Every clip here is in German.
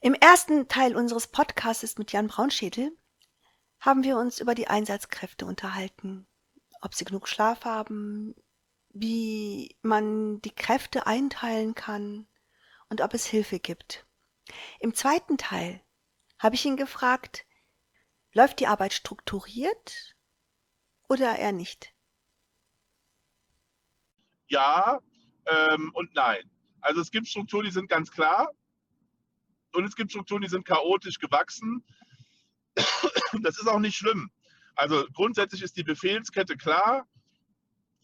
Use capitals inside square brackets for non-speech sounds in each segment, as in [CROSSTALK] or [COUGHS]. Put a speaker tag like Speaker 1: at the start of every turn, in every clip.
Speaker 1: Im ersten Teil unseres Podcasts mit Jan Braunschädel haben wir uns über die Einsatzkräfte unterhalten, ob sie genug Schlaf haben, wie man die Kräfte einteilen kann und ob es Hilfe gibt. Im zweiten Teil habe ich ihn gefragt, läuft die Arbeit strukturiert oder eher nicht?
Speaker 2: Ja ähm, und nein. Also es gibt Strukturen, die sind ganz klar und es gibt Strukturen, die sind chaotisch gewachsen. [COUGHS] Das ist auch nicht schlimm. Also grundsätzlich ist die Befehlskette klar.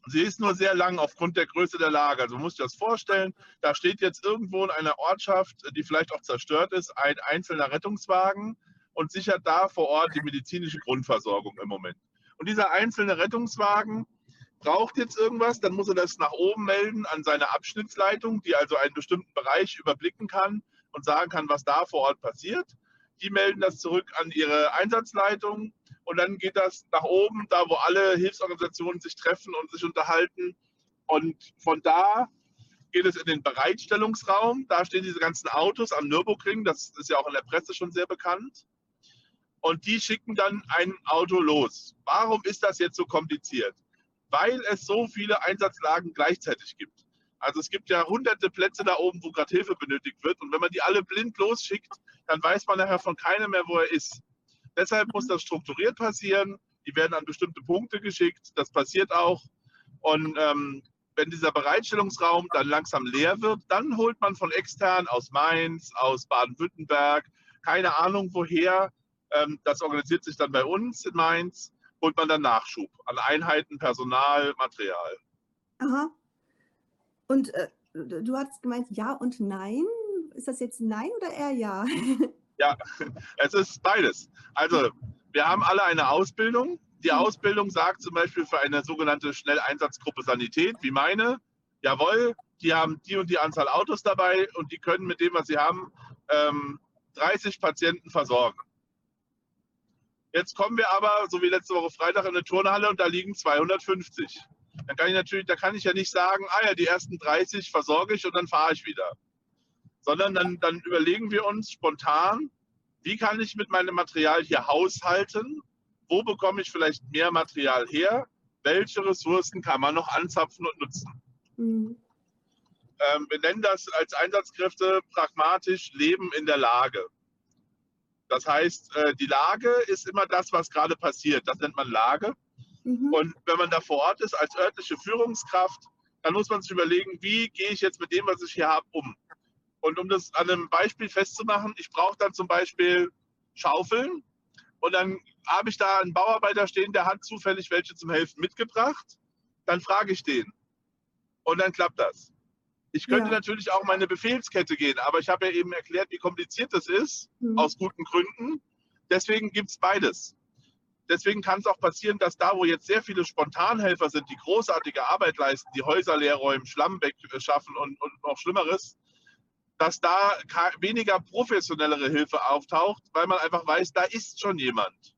Speaker 2: Sie ist nur sehr lang aufgrund der Größe der Lage. Also muss sich das vorstellen, da steht jetzt irgendwo in einer Ortschaft, die vielleicht auch zerstört ist, ein einzelner Rettungswagen und sichert da vor Ort die medizinische Grundversorgung im Moment. Und dieser einzelne Rettungswagen braucht jetzt irgendwas, dann muss er das nach oben melden an seine Abschnittsleitung, die also einen bestimmten Bereich überblicken kann und sagen kann, was da vor Ort passiert. Die melden das zurück an ihre Einsatzleitung und dann geht das nach oben, da wo alle Hilfsorganisationen sich treffen und sich unterhalten. Und von da geht es in den Bereitstellungsraum. Da stehen diese ganzen Autos am Nürburgring. Das ist ja auch in der Presse schon sehr bekannt. Und die schicken dann ein Auto los. Warum ist das jetzt so kompliziert? Weil es so viele Einsatzlagen gleichzeitig gibt. Also es gibt ja hunderte Plätze da oben, wo gerade Hilfe benötigt wird. Und wenn man die alle blind losschickt, dann weiß man nachher von keinem mehr, wo er ist. Deshalb muss das strukturiert passieren. Die werden an bestimmte Punkte geschickt. Das passiert auch. Und ähm, wenn dieser Bereitstellungsraum dann langsam leer wird, dann holt man von extern aus Mainz, aus Baden-Württemberg, keine Ahnung woher, ähm, das organisiert sich dann bei uns in Mainz, holt man dann Nachschub an Einheiten, Personal, Material.
Speaker 1: Aha. Und äh, du hast gemeint ja und nein. Ist das jetzt nein oder eher ja? [LAUGHS]
Speaker 2: Ja, es ist beides. Also, wir haben alle eine Ausbildung. Die mhm. Ausbildung sagt zum Beispiel für eine sogenannte Schnelleinsatzgruppe Sanität, wie meine, jawohl, die haben die und die Anzahl Autos dabei und die können mit dem, was sie haben, ähm, 30 Patienten versorgen. Jetzt kommen wir aber, so wie letzte Woche Freitag, in eine Turnhalle und da liegen 250 dann kann ich natürlich, da kann ich ja nicht sagen, ah ja, die ersten 30 versorge ich und dann fahre ich wieder. Sondern dann, dann überlegen wir uns spontan, wie kann ich mit meinem Material hier haushalten? Wo bekomme ich vielleicht mehr Material her? Welche Ressourcen kann man noch anzapfen und nutzen? Mhm. Ähm, wir nennen das als Einsatzkräfte pragmatisch Leben in der Lage. Das heißt, äh, die Lage ist immer das, was gerade passiert. Das nennt man Lage. Mhm. Und wenn man da vor Ort ist als örtliche Führungskraft, dann muss man sich überlegen, wie gehe ich jetzt mit dem, was ich hier habe, um. Und um das an einem Beispiel festzumachen, ich brauche dann zum Beispiel Schaufeln und dann habe ich da einen Bauarbeiter stehen, der hat zufällig welche zum Helfen mitgebracht. Dann frage ich den. Und dann klappt das. Ich könnte ja. natürlich auch meine Befehlskette gehen, aber ich habe ja eben erklärt, wie kompliziert das ist, mhm. aus guten Gründen. Deswegen gibt es beides deswegen kann es auch passieren, dass da, wo jetzt sehr viele Spontanhelfer sind, die großartige Arbeit leisten, die Häuser leer räumen, Schlamm wegschaffen und, und noch Schlimmeres, dass da weniger professionellere Hilfe auftaucht, weil man einfach weiß, da ist schon jemand.